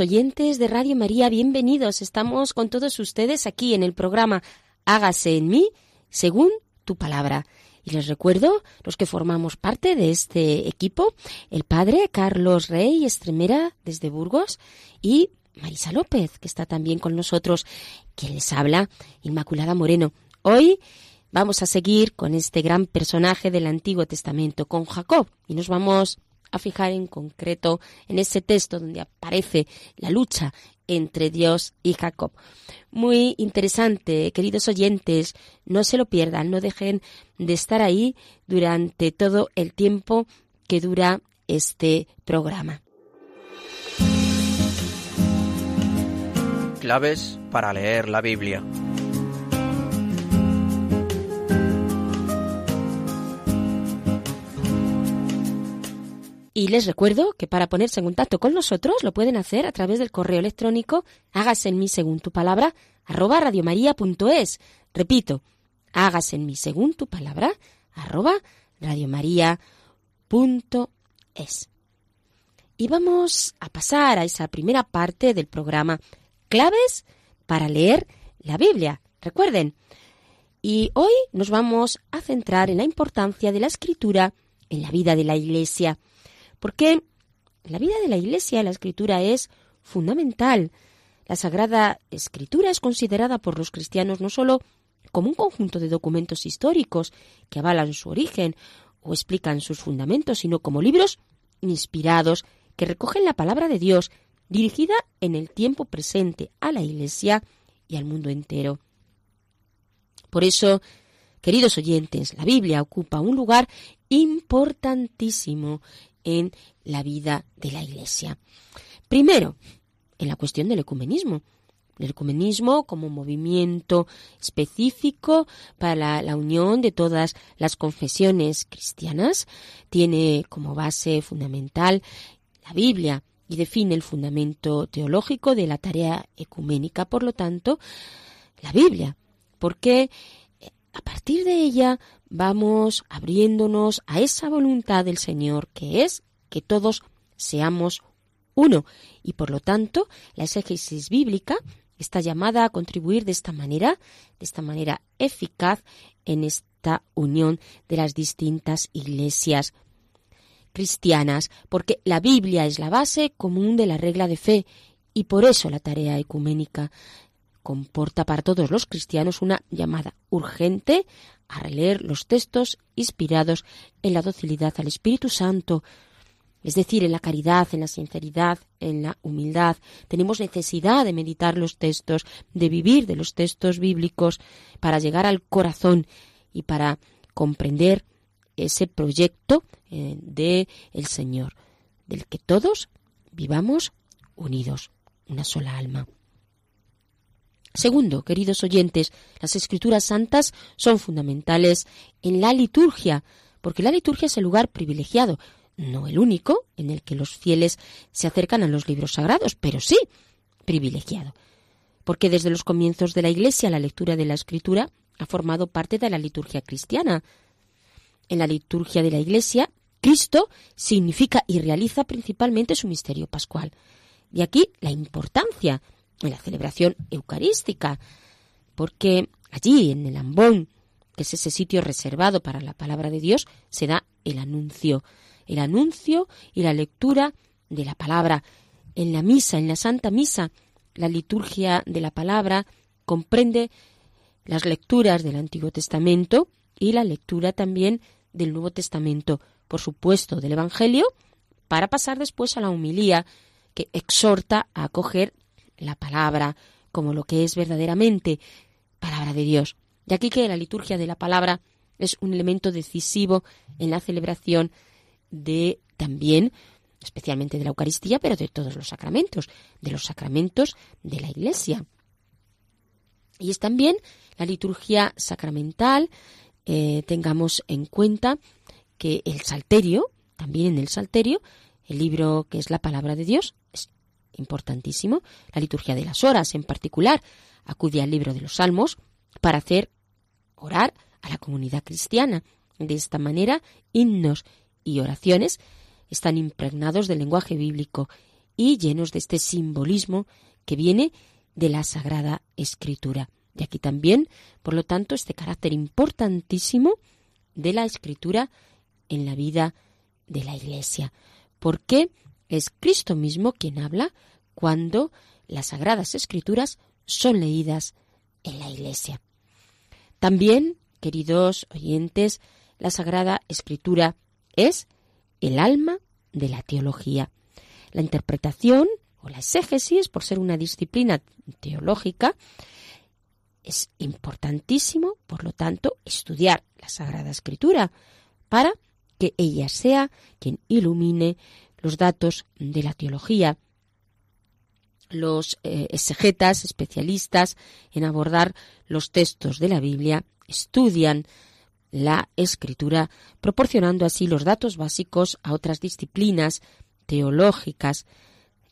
Oyentes de Radio María, bienvenidos. Estamos con todos ustedes aquí en el programa Hágase en mí según tu palabra. Y les recuerdo, los que formamos parte de este equipo, el padre Carlos Rey Estremera desde Burgos y Marisa López, que está también con nosotros, quien les habla, Inmaculada Moreno. Hoy vamos a seguir con este gran personaje del Antiguo Testamento, con Jacob, y nos vamos a fijar en concreto en ese texto donde aparece la lucha entre Dios y Jacob. Muy interesante, queridos oyentes, no se lo pierdan, no dejen de estar ahí durante todo el tiempo que dura este programa. Claves para leer la Biblia. Y les recuerdo que para ponerse en contacto con nosotros lo pueden hacer a través del correo electrónico hágase en mí según tu palabra arroba radiomaria.es. Repito, hágase en mí según tu palabra arroba radiomaria.es. Y vamos a pasar a esa primera parte del programa, claves para leer la Biblia. Recuerden. Y hoy nos vamos a centrar en la importancia de la escritura en la vida de la Iglesia. Porque la vida de la Iglesia la escritura es fundamental. La Sagrada Escritura es considerada por los cristianos no sólo como un conjunto de documentos históricos que avalan su origen o explican sus fundamentos, sino como libros inspirados que recogen la palabra de Dios dirigida en el tiempo presente a la Iglesia y al mundo entero. Por eso, queridos oyentes, la Biblia ocupa un lugar importantísimo en la vida de la Iglesia. Primero, en la cuestión del ecumenismo. El ecumenismo como movimiento específico para la, la, unión de todas las confesiones cristianas tiene como base fundamental la Biblia y define el fundamento teológico de la tarea ecuménica, por lo tanto, la Biblia, porque a partir de ella vamos abriéndonos a esa voluntad del Señor que es que todos seamos uno. Y por lo tanto la exégesis bíblica está llamada a contribuir de esta manera, de esta manera eficaz en esta unión de las distintas iglesias cristianas, porque la Biblia es la base común de la regla de fe y por eso la tarea ecuménica comporta para todos los cristianos una llamada urgente a releer los textos inspirados en la docilidad al Espíritu Santo, es decir, en la caridad, en la sinceridad, en la humildad. Tenemos necesidad de meditar los textos, de vivir de los textos bíblicos para llegar al corazón y para comprender ese proyecto eh, de el Señor, del que todos vivamos unidos, una sola alma. Segundo, queridos oyentes, las escrituras santas son fundamentales en la liturgia, porque la liturgia es el lugar privilegiado, no el único en el que los fieles se acercan a los libros sagrados, pero sí privilegiado, porque desde los comienzos de la Iglesia la lectura de la escritura ha formado parte de la liturgia cristiana. En la liturgia de la Iglesia, Cristo significa y realiza principalmente su misterio pascual. De aquí la importancia en la celebración eucarística, porque allí en el ambón, que es ese sitio reservado para la palabra de Dios, se da el anuncio, el anuncio y la lectura de la palabra, en la misa, en la Santa Misa, la liturgia de la palabra comprende las lecturas del Antiguo Testamento y la lectura también del Nuevo Testamento, por supuesto, del Evangelio, para pasar después a la humilía, que exhorta a acoger la palabra como lo que es verdaderamente palabra de Dios. De aquí que la liturgia de la palabra es un elemento decisivo en la celebración de también, especialmente de la Eucaristía, pero de todos los sacramentos, de los sacramentos de la Iglesia. Y es también la liturgia sacramental, eh, tengamos en cuenta que el Salterio, también en el Salterio, el libro que es la palabra de Dios, es importantísimo. La liturgia de las horas, en particular, acude al libro de los Salmos para hacer orar a la comunidad cristiana. De esta manera, himnos y oraciones están impregnados del lenguaje bíblico y llenos de este simbolismo que viene de la Sagrada Escritura. Y aquí también, por lo tanto, este carácter importantísimo de la Escritura en la vida de la Iglesia. Porque es Cristo mismo quien habla cuando las Sagradas Escrituras son leídas en la Iglesia. También, queridos oyentes, la Sagrada Escritura es el alma de la teología. La interpretación o la exégesis, por ser una disciplina teológica, es importantísimo, por lo tanto, estudiar la Sagrada Escritura para que ella sea quien ilumine los datos de la teología. Los eh, exegetas, especialistas en abordar los textos de la Biblia, estudian la escritura, proporcionando así los datos básicos a otras disciplinas teológicas,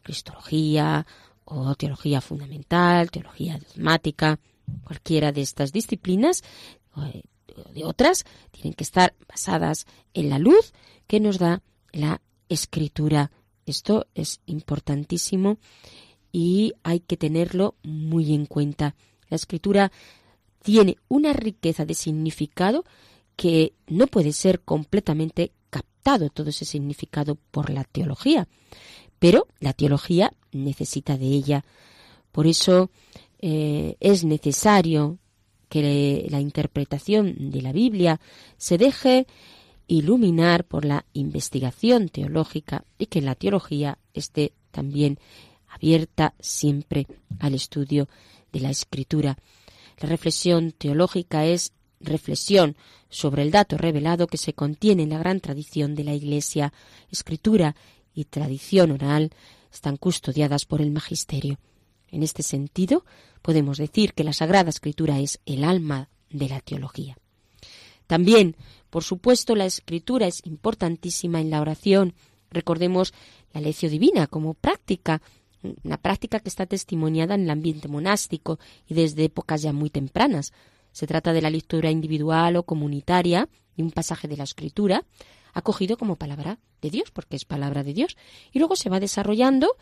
cristología o teología fundamental, teología dogmática, cualquiera de estas disciplinas eh, o de otras tienen que estar basadas en la luz que nos da la escritura. Esto es importantísimo y hay que tenerlo muy en cuenta. La escritura tiene una riqueza de significado que no puede ser completamente captado todo ese significado por la teología, pero la teología necesita de ella. Por eso eh, es necesario que la interpretación de la Biblia se deje iluminar por la investigación teológica y que la teología esté también abierta siempre al estudio de la escritura. La reflexión teológica es reflexión sobre el dato revelado que se contiene en la gran tradición de la Iglesia. Escritura y tradición oral están custodiadas por el magisterio. En este sentido, podemos decir que la Sagrada Escritura es el alma de la teología. También, por supuesto, la Escritura es importantísima en la oración. Recordemos la lección divina como práctica, una práctica que está testimoniada en el ambiente monástico y desde épocas ya muy tempranas. Se trata de la lectura individual o comunitaria de un pasaje de la Escritura, acogido como palabra de Dios, porque es palabra de Dios, y luego se va desarrollando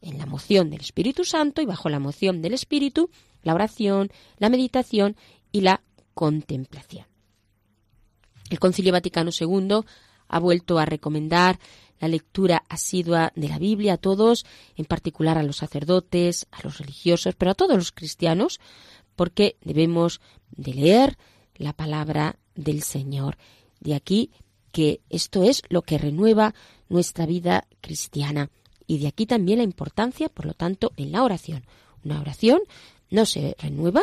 en la moción del Espíritu Santo y bajo la moción del Espíritu, la oración, la meditación y la contemplación. El Concilio Vaticano II ha vuelto a recomendar la lectura asidua de la Biblia a todos, en particular a los sacerdotes, a los religiosos, pero a todos los cristianos, porque debemos de leer la palabra del Señor. De aquí que esto es lo que renueva nuestra vida cristiana. Y de aquí también la importancia, por lo tanto, en la oración. Una oración no se renueva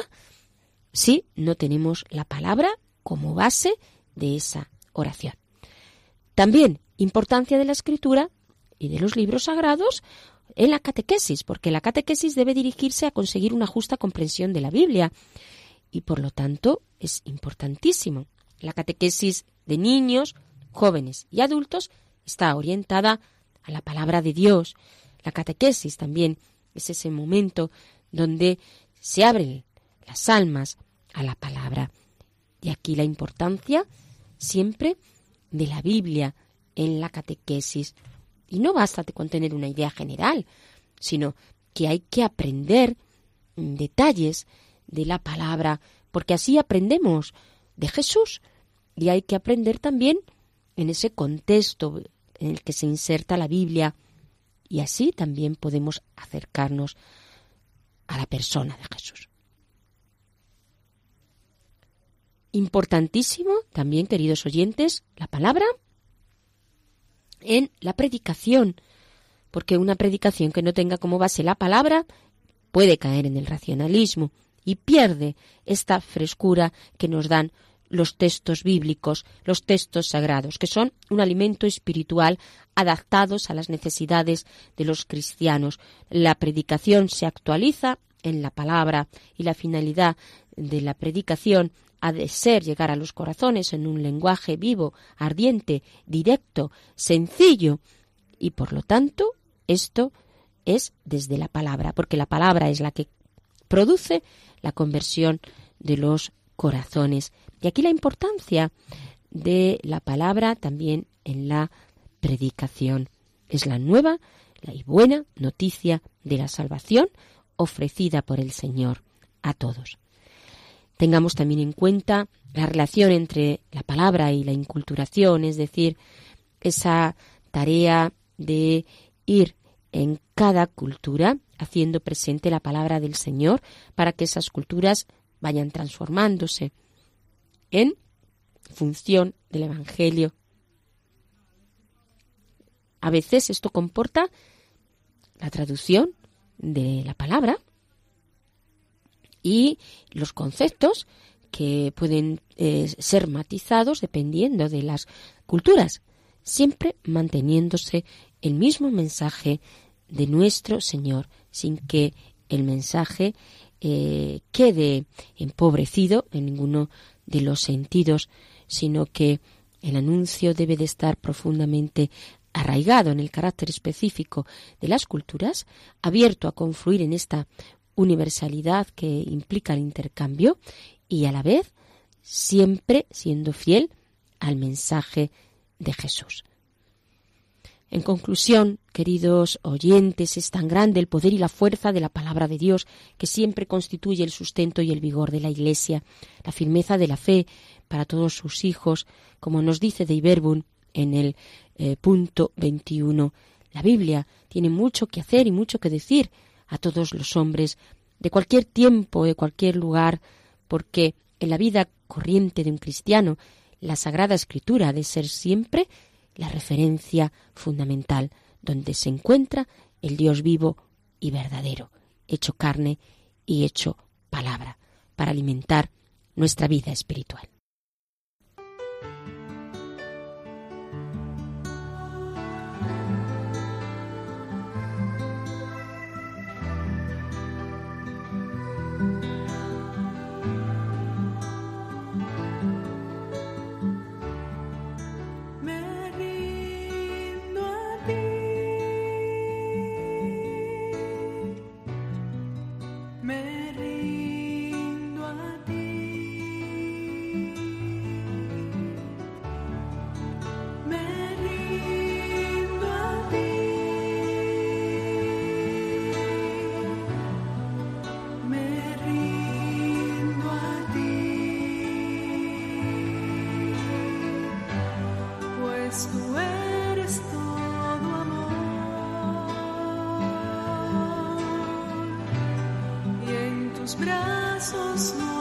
si no tenemos la palabra como base de esa oración. También importancia de la escritura y de los libros sagrados en la catequesis, porque la catequesis debe dirigirse a conseguir una justa comprensión de la Biblia y por lo tanto es importantísimo. La catequesis de niños, jóvenes y adultos está orientada a la palabra de Dios. La catequesis también es ese momento donde se abren las almas a la palabra. Y aquí la importancia siempre de la Biblia en la catequesis. Y no basta con tener una idea general, sino que hay que aprender detalles de la palabra, porque así aprendemos de Jesús y hay que aprender también en ese contexto en el que se inserta la Biblia y así también podemos acercarnos a la persona de Jesús. Importantísimo también, queridos oyentes, la palabra en la predicación, porque una predicación que no tenga como base la palabra puede caer en el racionalismo y pierde esta frescura que nos dan los textos bíblicos, los textos sagrados, que son un alimento espiritual adaptados a las necesidades de los cristianos. La predicación se actualiza en la palabra y la finalidad de la predicación ha de ser llegar a los corazones en un lenguaje vivo, ardiente, directo, sencillo y por lo tanto esto es desde la palabra, porque la palabra es la que produce la conversión de los corazones. Y aquí la importancia de la palabra también en la predicación. Es la nueva y buena noticia de la salvación ofrecida por el Señor a todos. Tengamos también en cuenta la relación entre la palabra y la inculturación, es decir, esa tarea de ir en cada cultura haciendo presente la palabra del Señor para que esas culturas vayan transformándose en función del Evangelio. A veces esto comporta la traducción de la palabra y los conceptos que pueden eh, ser matizados dependiendo de las culturas, siempre manteniéndose el mismo mensaje de nuestro Señor, sin que el mensaje eh, quede empobrecido en ninguno de los sentidos, sino que el anuncio debe de estar profundamente arraigado en el carácter específico de las culturas, abierto a confluir en esta universalidad que implica el intercambio y a la vez siempre siendo fiel al mensaje de Jesús. En conclusión, queridos oyentes, es tan grande el poder y la fuerza de la palabra de Dios que siempre constituye el sustento y el vigor de la Iglesia, la firmeza de la fe para todos sus hijos, como nos dice de Iberbun en el eh, punto 21. La Biblia tiene mucho que hacer y mucho que decir a todos los hombres de cualquier tiempo, de cualquier lugar, porque en la vida corriente de un cristiano la Sagrada Escritura ha de ser siempre la referencia fundamental donde se encuentra el Dios vivo y verdadero, hecho carne y hecho palabra, para alimentar nuestra vida espiritual. teus braços. No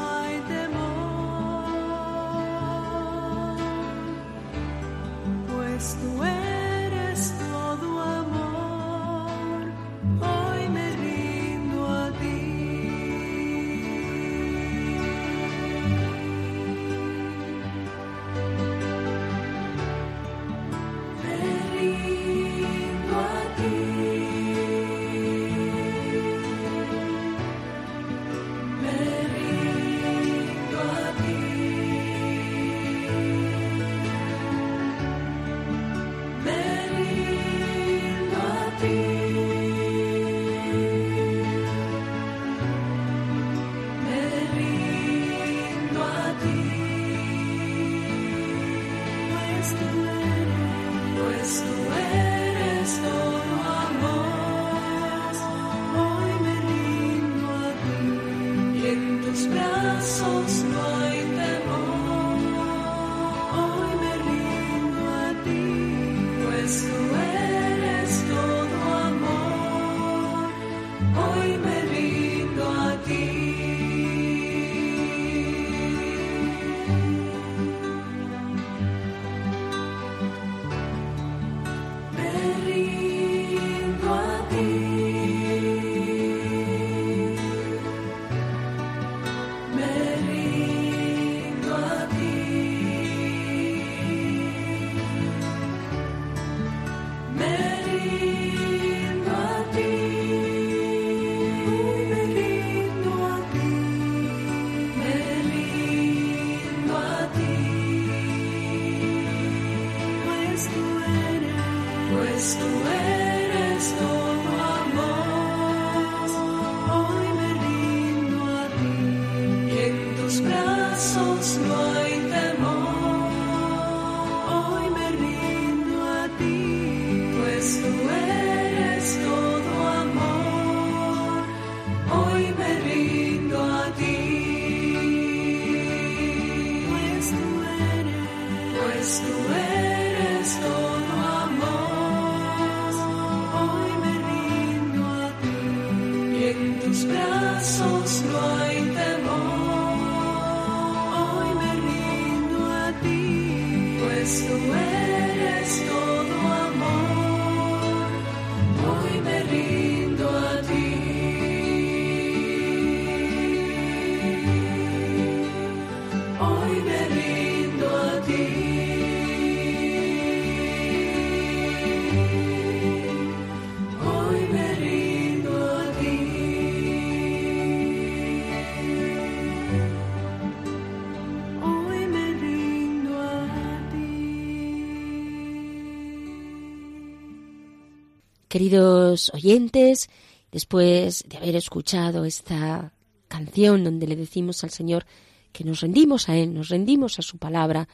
Queridos oyentes, después de haber escuchado esta canción donde le decimos al Señor que nos rendimos a Él, nos rendimos a su palabra,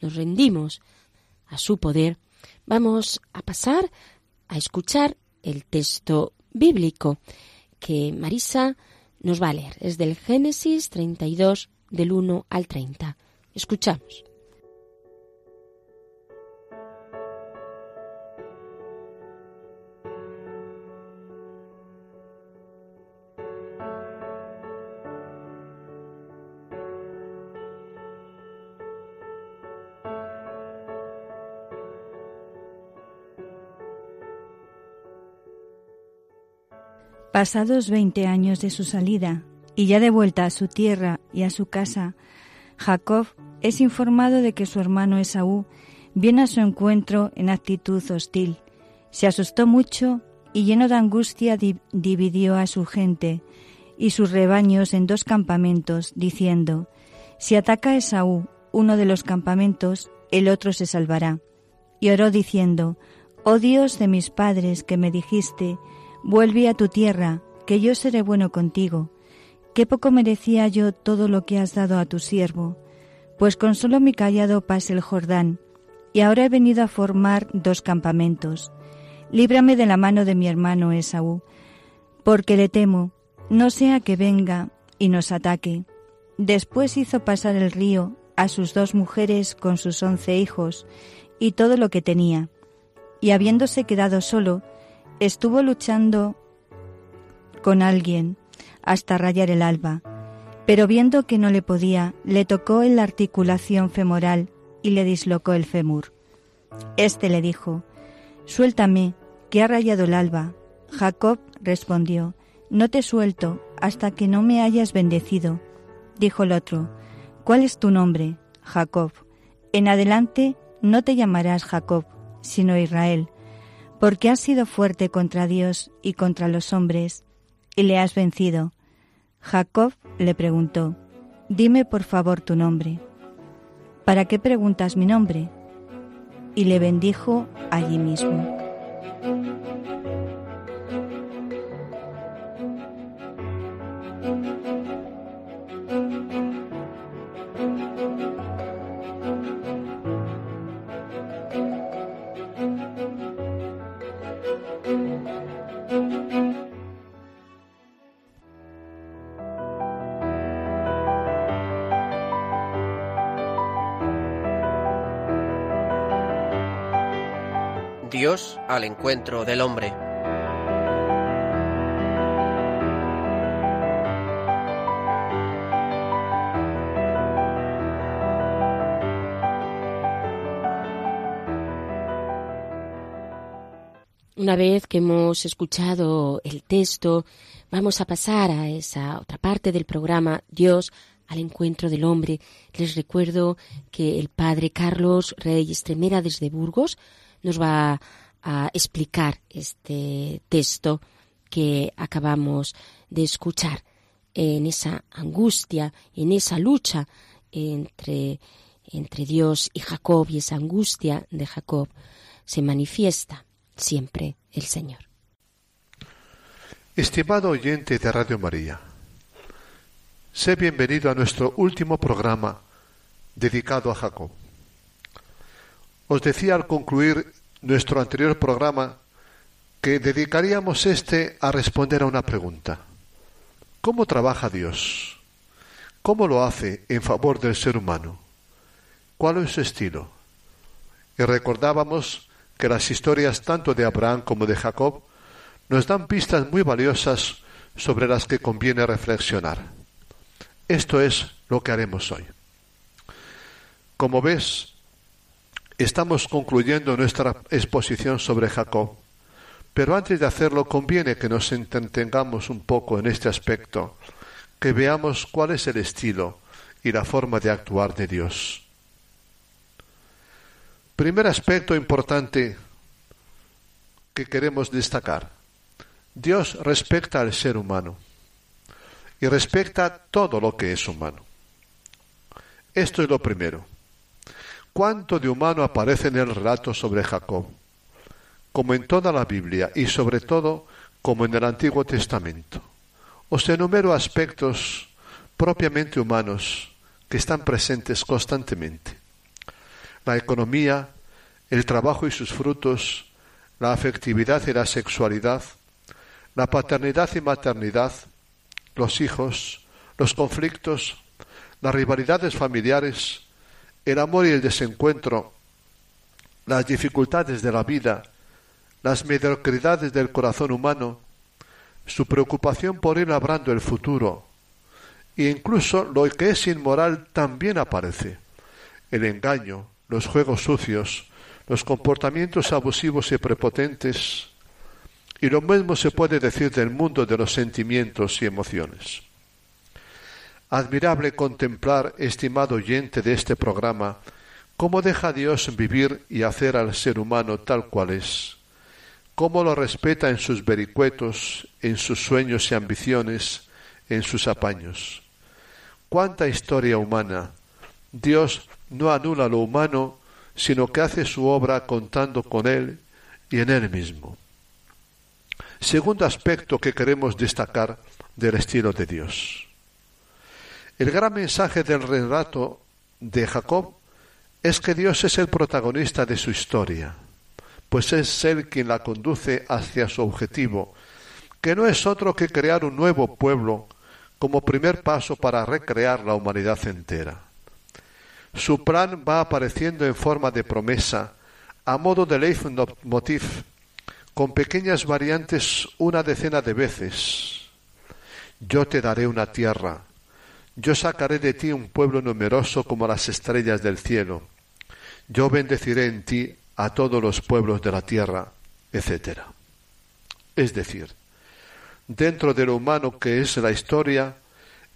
nos rendimos a su poder, vamos a pasar a escuchar el texto bíblico que Marisa nos va a leer. Es del Génesis 32, del 1 al 30. Escuchamos. Pasados veinte años de su salida, y ya de vuelta a su tierra y a su casa, Jacob es informado de que su hermano Esaú viene a su encuentro en actitud hostil. Se asustó mucho y lleno de angustia di- dividió a su gente y sus rebaños en dos campamentos, diciendo, Si ataca Esaú uno de los campamentos, el otro se salvará. Y oró diciendo, Oh Dios de mis padres que me dijiste, vuelve a tu tierra, que yo seré bueno contigo. Qué poco merecía yo todo lo que has dado a tu siervo, pues con solo mi callado pase el Jordán, y ahora he venido a formar dos campamentos. Líbrame de la mano de mi hermano Esaú, porque le temo, no sea que venga y nos ataque. Después hizo pasar el río a sus dos mujeres con sus once hijos y todo lo que tenía, y habiéndose quedado solo, estuvo luchando con alguien hasta rayar el alba, pero viendo que no le podía, le tocó en la articulación femoral y le dislocó el fémur. Este le dijo, Suéltame, que ha rayado el alba. Jacob respondió, No te suelto hasta que no me hayas bendecido. Dijo el otro, ¿Cuál es tu nombre? Jacob. En adelante no te llamarás Jacob, sino Israel, porque has sido fuerte contra Dios y contra los hombres, y le has vencido. Jacob le preguntó, Dime por favor tu nombre. ¿Para qué preguntas mi nombre? Y le bendijo allí mismo. Dios al encuentro del hombre. Una vez que hemos escuchado el texto, vamos a pasar a esa otra parte del programa Dios al encuentro del hombre. Les recuerdo que el padre Carlos Rey Estremera desde Burgos nos va a explicar este texto que acabamos de escuchar en esa angustia, en esa lucha entre, entre Dios y Jacob y esa angustia de Jacob se manifiesta siempre el Señor. Estimado oyente de Radio María, sé bienvenido a nuestro último programa dedicado a Jacob. Os decía al concluir nuestro anterior programa que dedicaríamos este a responder a una pregunta. ¿Cómo trabaja Dios? ¿Cómo lo hace en favor del ser humano? ¿Cuál es su estilo? Y recordábamos que las historias tanto de Abraham como de Jacob nos dan pistas muy valiosas sobre las que conviene reflexionar. Esto es lo que haremos hoy. Como ves, estamos concluyendo nuestra exposición sobre Jacob, pero antes de hacerlo conviene que nos entretengamos un poco en este aspecto, que veamos cuál es el estilo y la forma de actuar de Dios. Primer aspecto importante que queremos destacar. Dios respecta al ser humano y respecta todo lo que es humano. Esto es lo primero. ¿Cuánto de humano aparece en el relato sobre Jacob? Como en toda la Biblia y sobre todo como en el Antiguo Testamento. Os enumero aspectos propiamente humanos que están presentes constantemente la economía, el trabajo y sus frutos, la afectividad y la sexualidad, la paternidad y maternidad, los hijos, los conflictos, las rivalidades familiares, el amor y el desencuentro, las dificultades de la vida, las mediocridades del corazón humano, su preocupación por ir labrando el futuro, e incluso lo que es inmoral también aparece, el engaño, los juegos sucios, los comportamientos abusivos y prepotentes, y lo mismo se puede decir del mundo de los sentimientos y emociones. Admirable contemplar, estimado oyente de este programa, cómo deja Dios vivir y hacer al ser humano tal cual es, cómo lo respeta en sus vericuetos, en sus sueños y ambiciones, en sus apaños. Cuánta historia humana. Dios no anula lo humano, sino que hace su obra contando con él y en él mismo. Segundo aspecto que queremos destacar del estilo de Dios. El gran mensaje del relato de Jacob es que Dios es el protagonista de su historia, pues es Él quien la conduce hacia su objetivo, que no es otro que crear un nuevo pueblo como primer paso para recrear la humanidad entera. Su plan va apareciendo en forma de promesa, a modo de leitmotiv, con pequeñas variantes una decena de veces. Yo te daré una tierra, yo sacaré de ti un pueblo numeroso como las estrellas del cielo, yo bendeciré en ti a todos los pueblos de la tierra, etc. Es decir, dentro de lo humano que es la historia,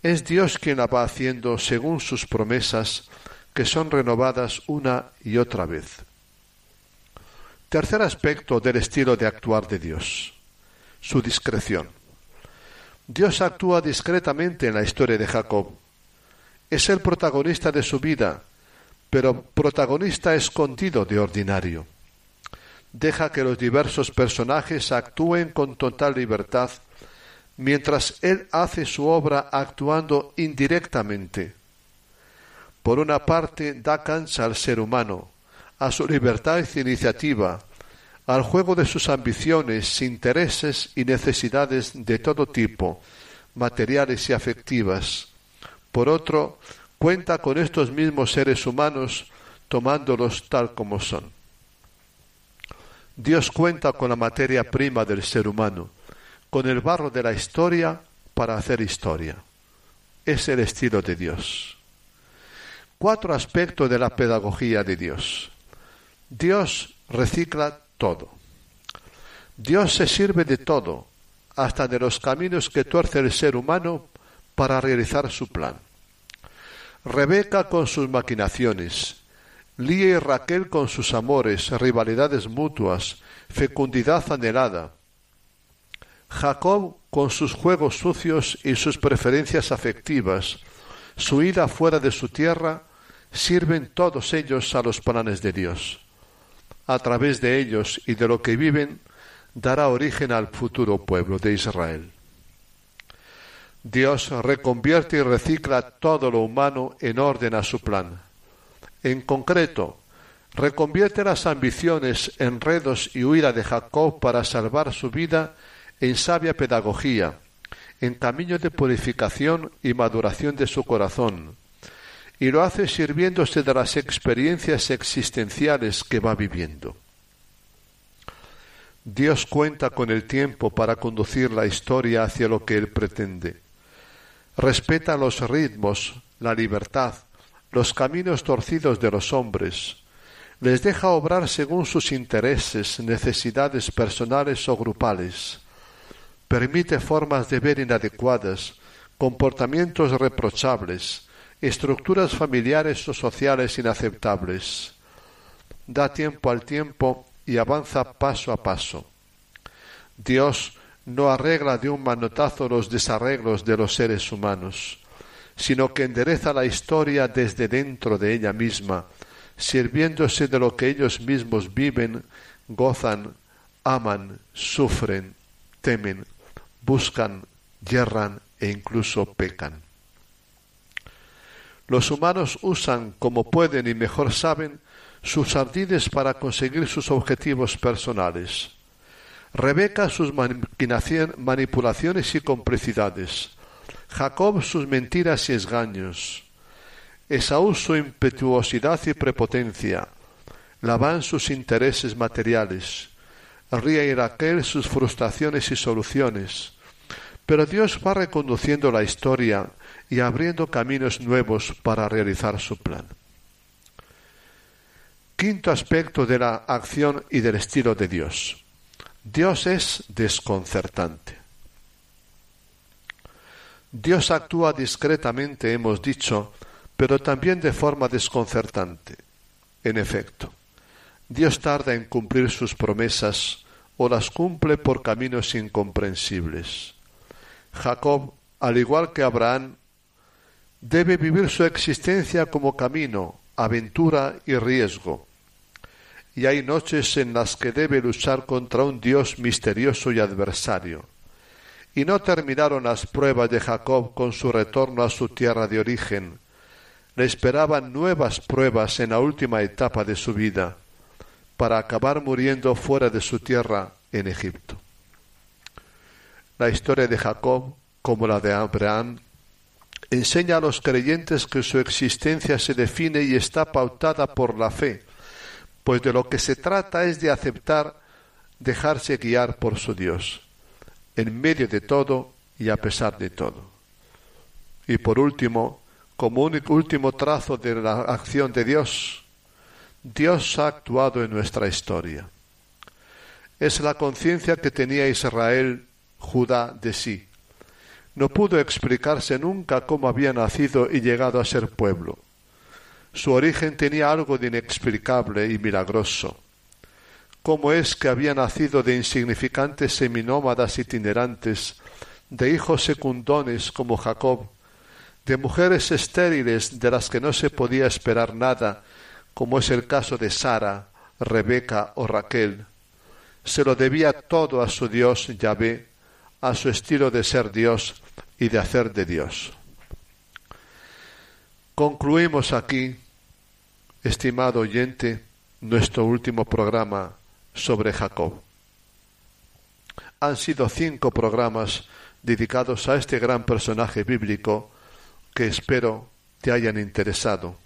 es Dios quien la va haciendo según sus promesas que son renovadas una y otra vez. Tercer aspecto del estilo de actuar de Dios, su discreción. Dios actúa discretamente en la historia de Jacob. Es el protagonista de su vida, pero protagonista escondido de ordinario. Deja que los diversos personajes actúen con total libertad, mientras Él hace su obra actuando indirectamente por una parte, da cancha al ser humano, a su libertad y iniciativa, al juego de sus ambiciones, intereses y necesidades de todo tipo, materiales y afectivas. Por otro, cuenta con estos mismos seres humanos tomándolos tal como son. Dios cuenta con la materia prima del ser humano, con el barro de la historia para hacer historia. Es el estilo de Dios cuatro aspectos de la pedagogía de Dios. Dios recicla todo. Dios se sirve de todo, hasta de los caminos que tuerce el ser humano para realizar su plan. Rebeca con sus maquinaciones, Lía y Raquel con sus amores, rivalidades mutuas, fecundidad anhelada, Jacob con sus juegos sucios y sus preferencias afectivas, su ida fuera de su tierra, sirven todos ellos a los planes de Dios. A través de ellos y de lo que viven, dará origen al futuro pueblo de Israel. Dios reconvierte y recicla todo lo humano en orden a su plan. En concreto, reconvierte las ambiciones, enredos y huida de Jacob para salvar su vida en sabia pedagogía, en camino de purificación y maduración de su corazón, y lo hace sirviéndose de las experiencias existenciales que va viviendo. Dios cuenta con el tiempo para conducir la historia hacia lo que Él pretende. Respeta los ritmos, la libertad, los caminos torcidos de los hombres, les deja obrar según sus intereses, necesidades personales o grupales, permite formas de ver inadecuadas, comportamientos reprochables, estructuras familiares o sociales inaceptables. Da tiempo al tiempo y avanza paso a paso. Dios no arregla de un manotazo los desarreglos de los seres humanos, sino que endereza la historia desde dentro de ella misma, sirviéndose de lo que ellos mismos viven, gozan, aman, sufren, temen, buscan, yerran e incluso pecan. Los humanos usan como pueden y mejor saben sus ardides para conseguir sus objetivos personales. Rebeca sus manipulaciones y complicidades. Jacob sus mentiras y esgaños. Esaú su impetuosidad y prepotencia. Labán sus intereses materiales. Ría y Raquel sus frustraciones y soluciones. Pero Dios va reconduciendo la historia y abriendo caminos nuevos para realizar su plan. Quinto aspecto de la acción y del estilo de Dios. Dios es desconcertante. Dios actúa discretamente, hemos dicho, pero también de forma desconcertante. En efecto, Dios tarda en cumplir sus promesas o las cumple por caminos incomprensibles. Jacob, al igual que Abraham, debe vivir su existencia como camino, aventura y riesgo y hay noches en las que debe luchar contra un Dios misterioso y adversario. Y no terminaron las pruebas de Jacob con su retorno a su tierra de origen. Le esperaban nuevas pruebas en la última etapa de su vida, para acabar muriendo fuera de su tierra en Egipto. La historia de Jacob, como la de Abraham, enseña a los creyentes que su existencia se define y está pautada por la fe, pues de lo que se trata es de aceptar dejarse guiar por su Dios, en medio de todo y a pesar de todo. Y por último, como un último trazo de la acción de Dios, Dios ha actuado en nuestra historia. Es la conciencia que tenía Israel, Judá, de sí. No pudo explicarse nunca cómo había nacido y llegado a ser pueblo su origen tenía algo de inexplicable y milagroso. ¿Cómo es que había nacido de insignificantes seminómadas itinerantes, de hijos secundones como Jacob, de mujeres estériles de las que no se podía esperar nada, como es el caso de Sara, Rebeca o Raquel? Se lo debía todo a su Dios Yahvé, a su estilo de ser Dios y de hacer de Dios. Concluimos aquí, estimado oyente, nuestro último programa sobre Jacob. Han sido cinco programas dedicados a este gran personaje bíblico que espero te hayan interesado.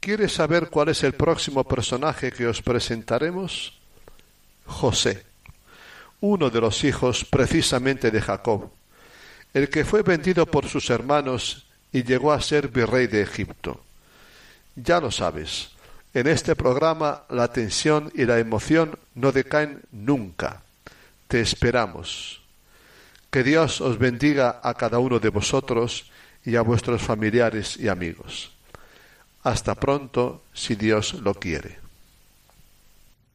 ¿Quieres saber cuál es el próximo personaje que os presentaremos? José, uno de los hijos precisamente de Jacob, el que fue vendido por sus hermanos y llegó a ser virrey de Egipto. Ya lo sabes, En este programa la tensión y la emoción no decaen nunca. Te esperamos. Que Dios os bendiga a cada uno de vosotros y a vuestros familiares y amigos. Hasta pronto, si Dios lo quiere.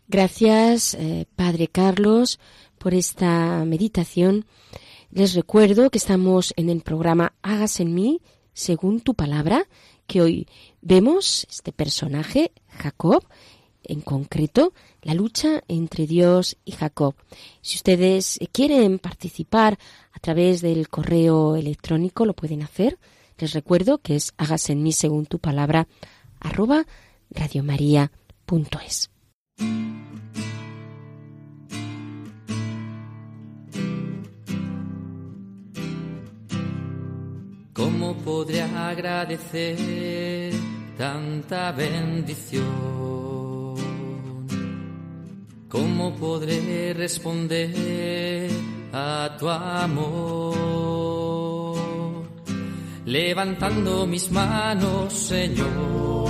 Gracias, eh, Padre Carlos, por esta meditación. Les recuerdo que estamos en el programa Hagas en mí, según tu palabra, que hoy vemos este personaje, Jacob, en concreto, la lucha entre Dios y Jacob. Si ustedes quieren participar a través del correo electrónico, lo pueden hacer. Les recuerdo que es hágase en mí según tu palabra, arroba radiomaria.es. podré agradecer tanta bendición? ¿Cómo podré responder a tu amor? Levantando mis manos, Señor,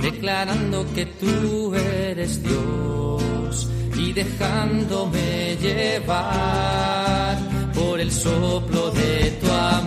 declarando que tú eres Dios y dejándome llevar por el soplo de tu amor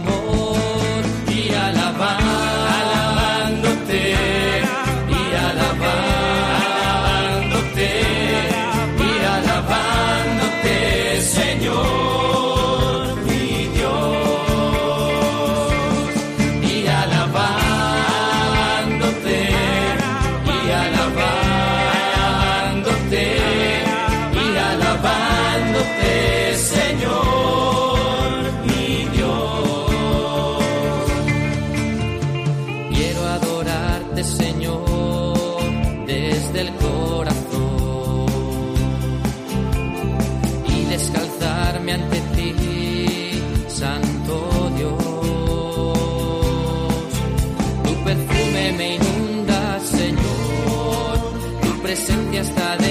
presencia está de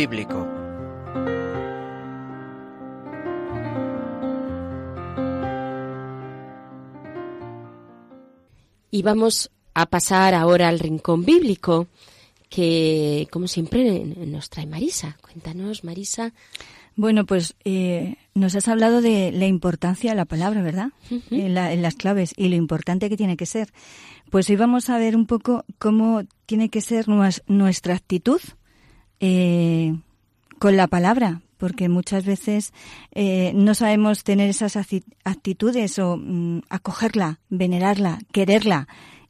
Bíblico. Y vamos a pasar ahora al rincón bíblico, que como siempre nos trae Marisa. Cuéntanos, Marisa. Bueno, pues eh, nos has hablado de la importancia de la palabra, ¿verdad? en, la- en las claves y lo importante que tiene que ser. Pues hoy vamos a ver un poco cómo tiene que ser nues- nuestra actitud eh, con la palabra, porque muchas veces eh, no sabemos tener esas actitudes o mm, acogerla, venerarla, quererla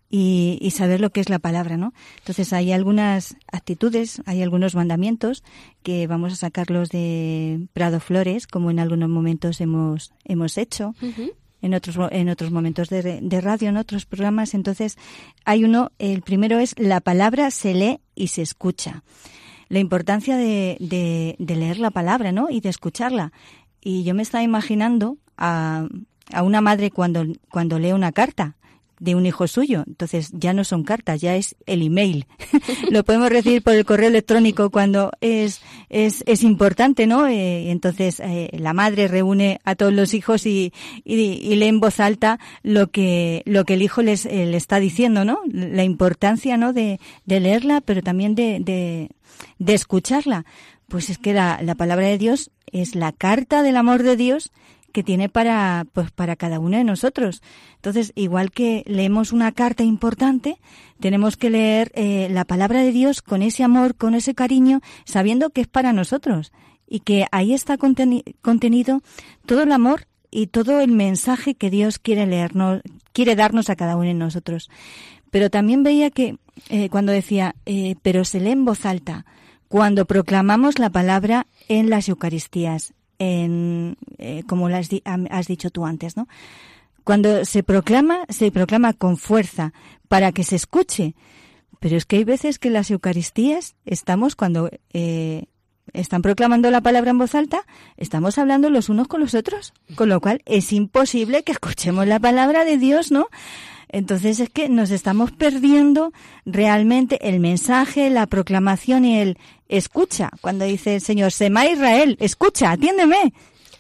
y, y saber lo que es la palabra, ¿no? Entonces hay algunas actitudes, hay algunos mandamientos que vamos a sacarlos de Prado Flores, como en algunos momentos hemos hemos hecho, en otros en otros momentos de, de radio, en otros programas. Entonces hay uno, el primero es la palabra se lee y se escucha la importancia de, de- leer la palabra, ¿no? Y de escucharla. Y yo me estaba imaginando a, a una madre cuando lee una carta de un hijo suyo. Entonces ya no son cartas, ya es el email. Lo podemos recibir por el correo electrónico cuando es, es, es importante, ¿no? Eh, entonces eh, la madre reúne a todos los hijos y, y, y lee en voz alta lo que, lo que el hijo les, eh, le está diciendo, ¿no? La importancia, ¿no? De, de leerla, pero también de, de, de escucharla. Pues es que la, la palabra de Dios es la carta del amor de Dios que tiene para, pues para cada uno de nosotros. Entonces, igual que leemos una carta importante, tenemos que leer eh, la palabra de Dios con ese amor, con ese cariño, sabiendo que es para nosotros y que ahí está conteni- contenido todo el amor y todo el mensaje que Dios quiere leernos, quiere darnos a cada uno de nosotros. Pero también veía que eh, cuando decía, eh, pero se lee en voz alta, cuando proclamamos la palabra en las Eucaristías, en, eh, como has, di- has dicho tú antes, ¿no? Cuando se proclama, se proclama con fuerza para que se escuche. Pero es que hay veces que en las Eucaristías estamos cuando eh, están proclamando la palabra en voz alta, estamos hablando los unos con los otros, con lo cual es imposible que escuchemos la palabra de Dios, ¿no? Entonces es que nos estamos perdiendo realmente el mensaje, la proclamación y el escucha. Cuando dice el Señor, Sema Israel, escucha, atiéndeme.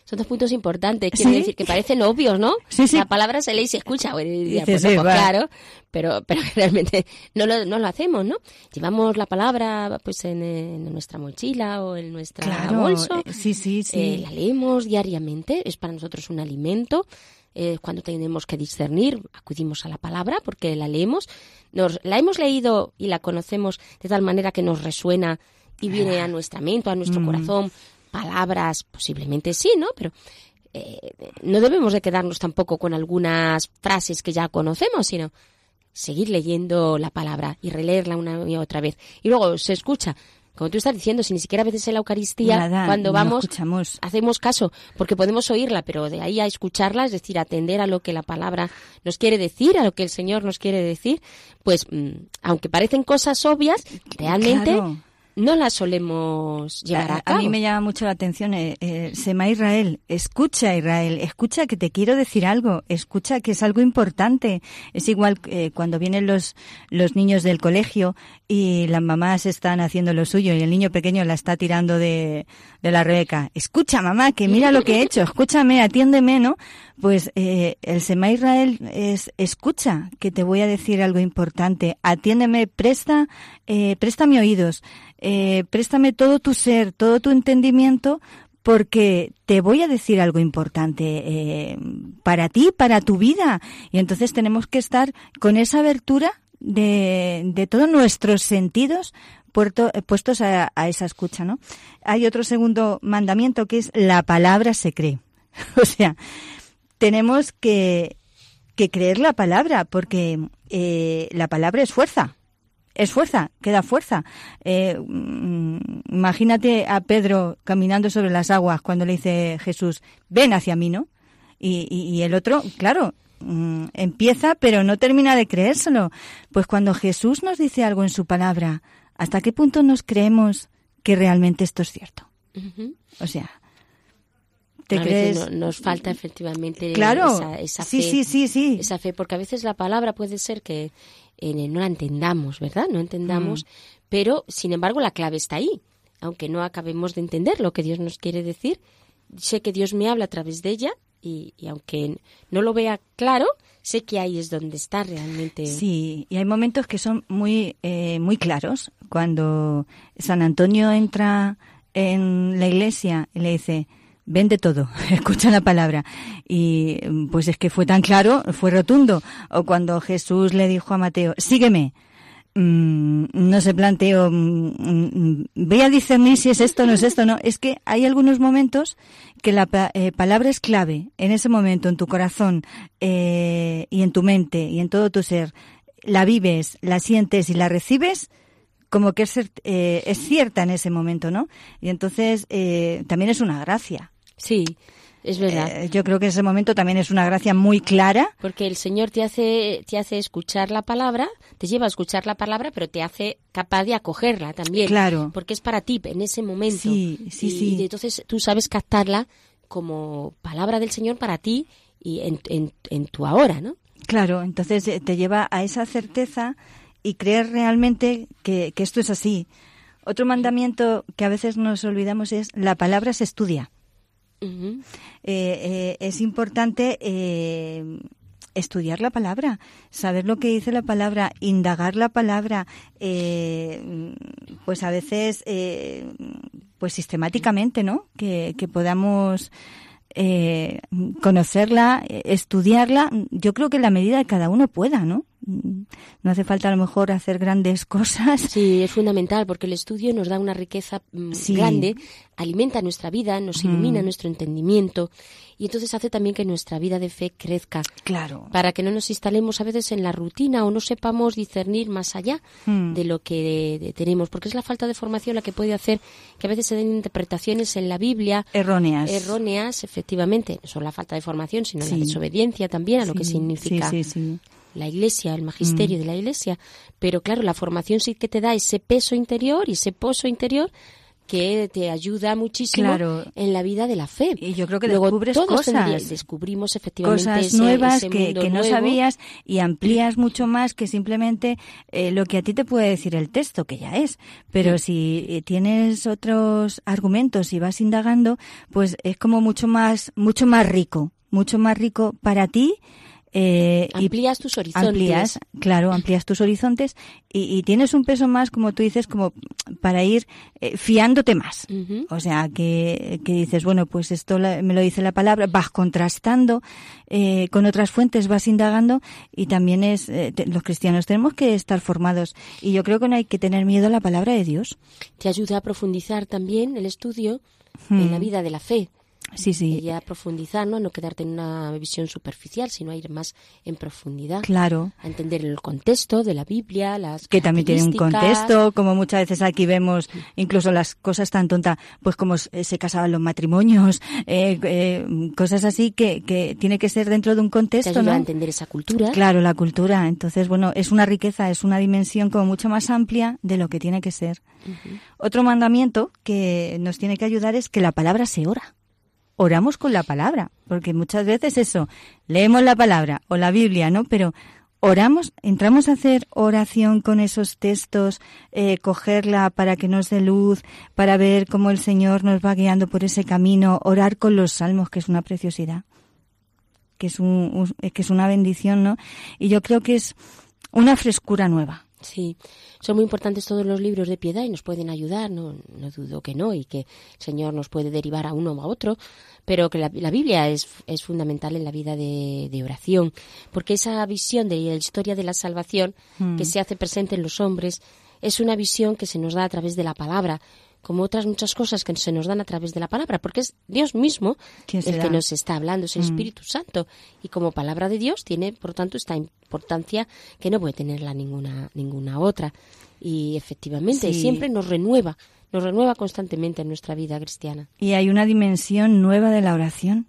Son dos puntos importantes, quiero Sí. decir, que parecen obvios, ¿no? Sí, sí. La palabra se lee y se escucha. Dices, pues, no, pues claro, pero, pero realmente no lo, no lo hacemos, ¿no? Llevamos la palabra pues en, en nuestra mochila o en nuestra Claro, bolso. eh, sí, sí, sí. Eh, la leemos diariamente, es para nosotros un alimento. Eh, cuando tenemos que discernir, acudimos a la palabra porque la leemos. Nos, la hemos leído y la conocemos de tal manera que nos resuena y viene a nuestra mente, a nuestro Mm. corazón. Palabras, posiblemente sí, ¿no? Pero eh, no debemos de quedarnos tampoco con algunas frases que ya conocemos, sino seguir leyendo la palabra y releerla una y otra vez. Y luego se escucha, como tú estás diciendo, si ni siquiera a veces en la Eucaristía, Nada, cuando vamos, escuchamos. hacemos caso, porque podemos oírla, pero de ahí a escucharla, es decir, atender a lo que la palabra nos quiere decir, a lo que el Señor nos quiere decir, pues mm, aunque parecen cosas obvias, realmente Claro. No las solemos llevar a, a, cabo. mí me llama mucho la atención, eh, eh, Sema Israel, escucha Israel, escucha que te quiero decir algo, escucha que es algo importante. Es igual eh, cuando vienen los, los niños del colegio y las mamás están haciendo lo suyo y el niño pequeño la está tirando de, de la Rebeca. Escucha mamá, que mira lo que he hecho, escúchame, atiéndeme, ¿no? Pues eh, el Sema Israel es escucha, que te voy a decir algo importante, atiéndeme, presta, eh, préstame oídos, eh, préstame todo tu ser, todo tu entendimiento, porque te voy a decir algo importante eh, para ti, para tu vida. Y entonces tenemos que estar con esa abertura de, todos nuestros sentidos puerto- eh, puestos a, a esa escucha, ¿no? Hay otro segundo mandamiento que es la palabra se cree. o sea, tenemos que, que creer la palabra, porque eh, la palabra es fuerza. Es fuerza, queda fuerza. Eh, mm, imagínate a Pedro caminando sobre las aguas cuando le dice Jesús, ven hacia mí, ¿no? Y, y- y el otro, claro, mm, empieza, pero no termina de creérselo. Pues cuando Jesús nos dice algo en su palabra, ¿hasta qué punto nos creemos que realmente esto es cierto? O sea, ¿te a veces crees? no- nos falta efectivamente Claro, esa, fe, sí, sí, sí. esa fe, porque a veces la palabra puede ser que eh, no la entendamos, ¿verdad? No entendamos, Mm. pero sin embargo la clave está ahí. Aunque no acabemos de entender lo que Dios nos quiere decir, sé que Dios me habla a través de ella y, y aunque no lo vea claro, sé que ahí es donde está realmente. Sí, y hay momentos que son muy, eh, muy claros. Cuando San Antonio entra en la iglesia y le dice, vende todo, escucha la palabra. Y pues es que fue tan claro, fue rotundo. O cuando Jesús le dijo a Mateo, sígueme. Mm, no se planteó, mm, mm, ve a discernir si es esto no es esto, no. Es que hay algunos momentos que la eh, palabra es clave. En ese momento, en tu corazón eh, y en tu mente y en todo tu ser, la vives, la sientes y la recibes, como que es, eh, es cierta en ese momento, ¿no? Y entonces eh, también es una gracia. Sí, es verdad. Eh, yo creo que ese momento también es una gracia muy clara. Porque el Señor te hace, te hace escuchar la palabra, te lleva a escuchar la palabra, pero te hace capaz de acogerla también. Claro. Porque es para ti en ese momento. Sí, sí, y, sí. y entonces tú sabes captarla como palabra del Señor para ti y en, en, en tu ahora, ¿no? Claro, entonces eh, te lleva a esa certeza y creer realmente que, que esto es así. Otro mandamiento que a veces nos olvidamos es la palabra se estudia. Eh, eh, es importante eh, estudiar la palabra, saber lo que dice la palabra, indagar la palabra, eh, pues a veces, pues sistemáticamente, ¿no? Que, que podamos conocerla, estudiarla. Yo creo que en la medida de cada uno pueda, ¿no? No hace falta a lo mejor hacer grandes cosas. Sí, es fundamental porque el estudio nos da una riqueza mm, Sí. grande, alimenta nuestra vida, nos ilumina Mm. nuestro entendimiento y entonces hace también que nuestra vida de fe crezca. Claro. para que no nos instalemos a veces en la rutina o no sepamos discernir más allá Mm. de lo que de- tenemos, porque es la falta de formación la que puede hacer que a veces se den interpretaciones en la Biblia Erróneas. erróneas, efectivamente, no solo la falta de formación, sino la desobediencia también a lo que significa Sí, sí, sí. La iglesia, el magisterio Mm. de la iglesia. Pero claro, la formación sí que te da ese peso interior y ese pozo interior que te ayuda muchísimo Claro. en la vida de la fe. Y yo creo que Luego, descubres todos cosas. descubrimos efectivamente cosas ese- nuevas ese que, no nuevo. sabías y amplías mucho más que simplemente eh, lo que a ti te puede decir el texto, que ya es. Pero si eh, tienes otros argumentos y vas indagando, pues es como mucho más, mucho más rico, mucho más rico para ti. Eh, y Amplías tus horizontes. amplías, claro, amplías tus horizontes y, y tienes un peso más, como tú dices, como para ir eh, fiándote más. O sea, que, que dices, bueno, pues esto la- me lo dice la palabra, vas contrastando eh, con otras fuentes, vas indagando y también es, eh, te- los cristianos tenemos que estar formados y yo creo que no hay que tener miedo a la palabra de Dios. Te ayuda a profundizar también el estudio en la vida de la fe. Sí, sí, Y a profundizar, ¿no? A no quedarte en una visión superficial, sino a ir más en profundidad. claro. A entender el contexto de la Biblia, las que también tiene un contexto, como muchas veces aquí vemos incluso las cosas tan tontas, pues como se se casaban los matrimonios, eh, eh, cosas así que, que tiene que ser dentro de un Te contexto, ayuda ¿no? a entender esa cultura. Claro, la cultura. Entonces, bueno, es una riqueza, es una dimensión como mucho más amplia de lo que tiene que ser. Otro mandamiento que nos tiene que ayudar es que la palabra se ora. Oramos con la palabra, porque muchas veces eso, leemos la palabra o la Biblia, ¿no? Pero oramos, entramos a hacer oración con esos textos, eh, cogerla para que nos dé luz, para ver cómo el Señor nos va guiando por ese camino, orar con los salmos, que es una preciosidad que es, un, un- que es una bendición, ¿no? Y yo creo que es una frescura nueva. Sí, son muy importantes todos los libros de piedad y nos pueden ayudar, no, no dudo que no, y que el Señor nos puede derivar a uno o a otro, pero que la, la Biblia es, es fundamental en la vida de, de oración, porque esa visión de la historia de la salvación que se hace presente en los hombres es una visión que se nos da a través de la palabra, como otras muchas cosas que se nos dan a través de la palabra, porque es Dios mismo ¿Quién el que nos está hablando, es el Espíritu Santo, y como palabra de Dios tiene, por tanto, esta importancia que no puede tenerla ninguna, ninguna otra. Y efectivamente, Sí. siempre nos renueva, nos renueva constantemente en nuestra vida cristiana. Y hay una dimensión nueva de la oración.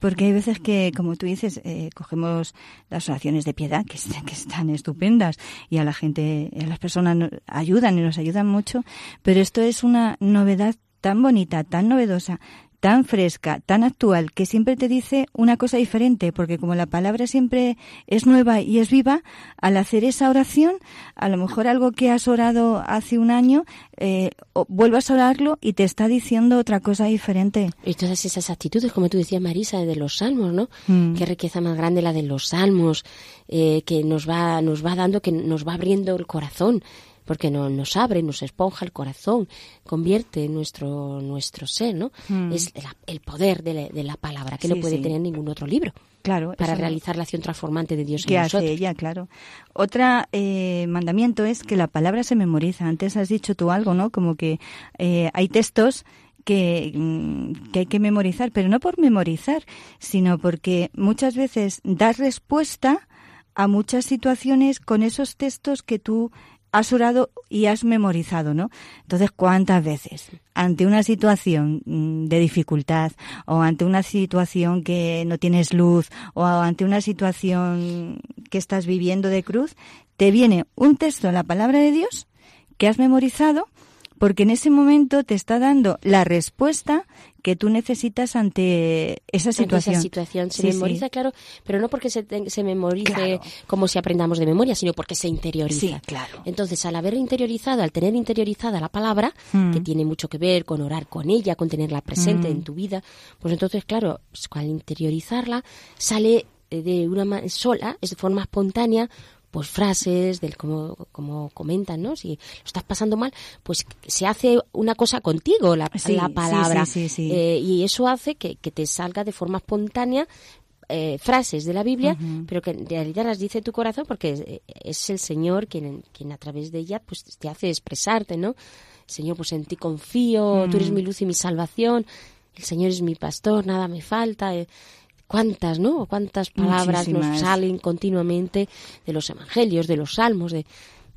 Porque hay veces que, como tú dices, eh, cogemos las oraciones de piedad, que, est- que están estupendas, y a la gente, a las personas ayudan y nos ayudan mucho, pero esto es una novedad tan bonita, tan novedosa, tan fresca, tan actual, que siempre te dice una cosa diferente, porque como la palabra siempre es nueva y es viva, al hacer esa oración, a lo mejor algo que has orado hace un año, eh, vuelvas a orarlo y te está diciendo otra cosa diferente. Y todas esas actitudes, como tú decías, Marisa, de los salmos, ¿no? Mm. Qué riqueza más grande la de los salmos, eh, que nos va, nos va dando, que nos va abriendo el corazón. Porque no, nos abre, nos esponja el corazón, convierte nuestro, nuestro ser, ¿no? Es la- el poder de la, de la palabra, que no Mm. Puede sí. tener ningún otro libro. Claro, Para realizar la acción transformante de Dios que en hace nosotros. ella, claro. Otra eh, mandamiento es que la palabra se memoriza. Antes has dicho tú algo, ¿no? Como que eh, hay textos que, mm, que hay que memorizar, pero no por memorizar, sino porque muchas veces das respuesta a muchas situaciones con esos textos que tú has orado y has memorizado, ¿no? Entonces, ¿cuántas veces ante una situación mm, de dificultad o ante una situación que no tienes luz o ante una situación que estás viviendo de cruz, te viene un texto de la palabra de Dios que has memorizado porque en ese momento te está dando la respuesta que tú necesitas ante esa Ante situación. Esa situación se Sí, sí. memoriza, claro, pero no porque se, se memorice Claro. como si aprendamos de memoria, sino porque se interioriza. Sí, claro. Entonces, al haber interiorizado, al tener interiorizada la palabra, Mm. que tiene mucho que ver con orar con ella, con tenerla presente Mm. en tu vida, pues entonces, claro, pues, al interiorizarla, sale eh, de una sola, es de forma espontánea, pues frases del como como comentan, ¿no? Si lo estás pasando mal, pues se hace una cosa contigo la, Sí, la palabra sí, sí, sí. Eh, y eso hace que, que te salga de forma espontánea eh, frases de la Biblia, pero que en realidad las dice tu corazón porque es, es el Señor quien, quien a través de ella pues te hace expresarte, ¿no? Señor, pues en ti confío, tú eres Mm. mi luz y mi salvación, el Señor es mi pastor, nada me falta. eh, ¿Cuántas, no? ¿Cuántas palabras nos salen continuamente de los evangelios, de los salmos, de,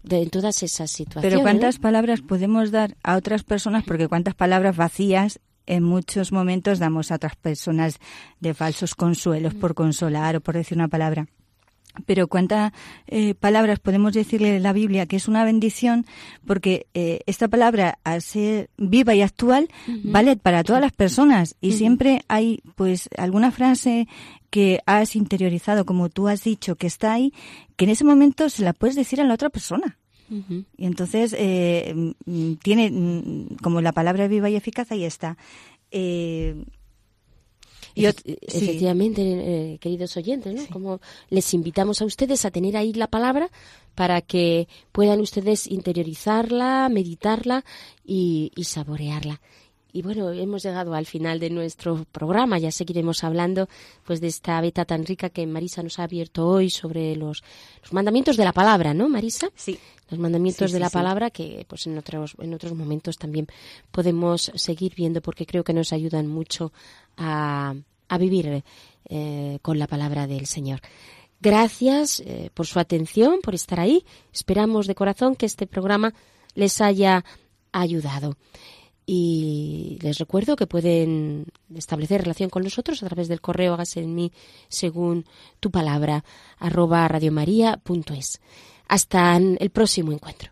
de todas esas situaciones? Pero ¿no? ¿cuántas palabras podemos dar a otras personas? Porque cuántas palabras vacías en muchos momentos damos a otras personas de falsos consuelos por consolar o por decir una palabra. Pero cuántas eh, palabras podemos decirle de la Biblia que es una bendición porque eh, esta palabra al ser viva y actual vale para todas las personas y siempre hay pues alguna frase que has interiorizado como tú has dicho que está ahí que en ese momento se la puedes decir a la otra persona. Y entonces eh, mm, tiene mm, como la palabra viva y eficaz, ahí está. Eh, y sí. Efectivamente, eh, queridos oyentes, ¿no? Como les invitamos a ustedes a tener ahí la palabra para que puedan ustedes interiorizarla, meditarla y, y saborearla. Y bueno, hemos llegado al final de nuestro programa. Ya seguiremos hablando pues de esta beta tan rica que Marisa nos ha abierto hoy sobre los, los mandamientos de la palabra, ¿no, Marisa? Sí. los mandamientos Sí, de sí, la sí. palabra que pues en otros en otros momentos también podemos seguir viendo porque creo que nos ayudan mucho a, vivir eh, con la palabra del Señor. Gracias eh, por su atención, por estar ahí. Esperamos de corazón que este programa les haya ayudado. Y les recuerdo que pueden establecer relación con nosotros a través del correo hágase en mí según tu palabra arroba radiomaria.es. Hasta el próximo encuentro.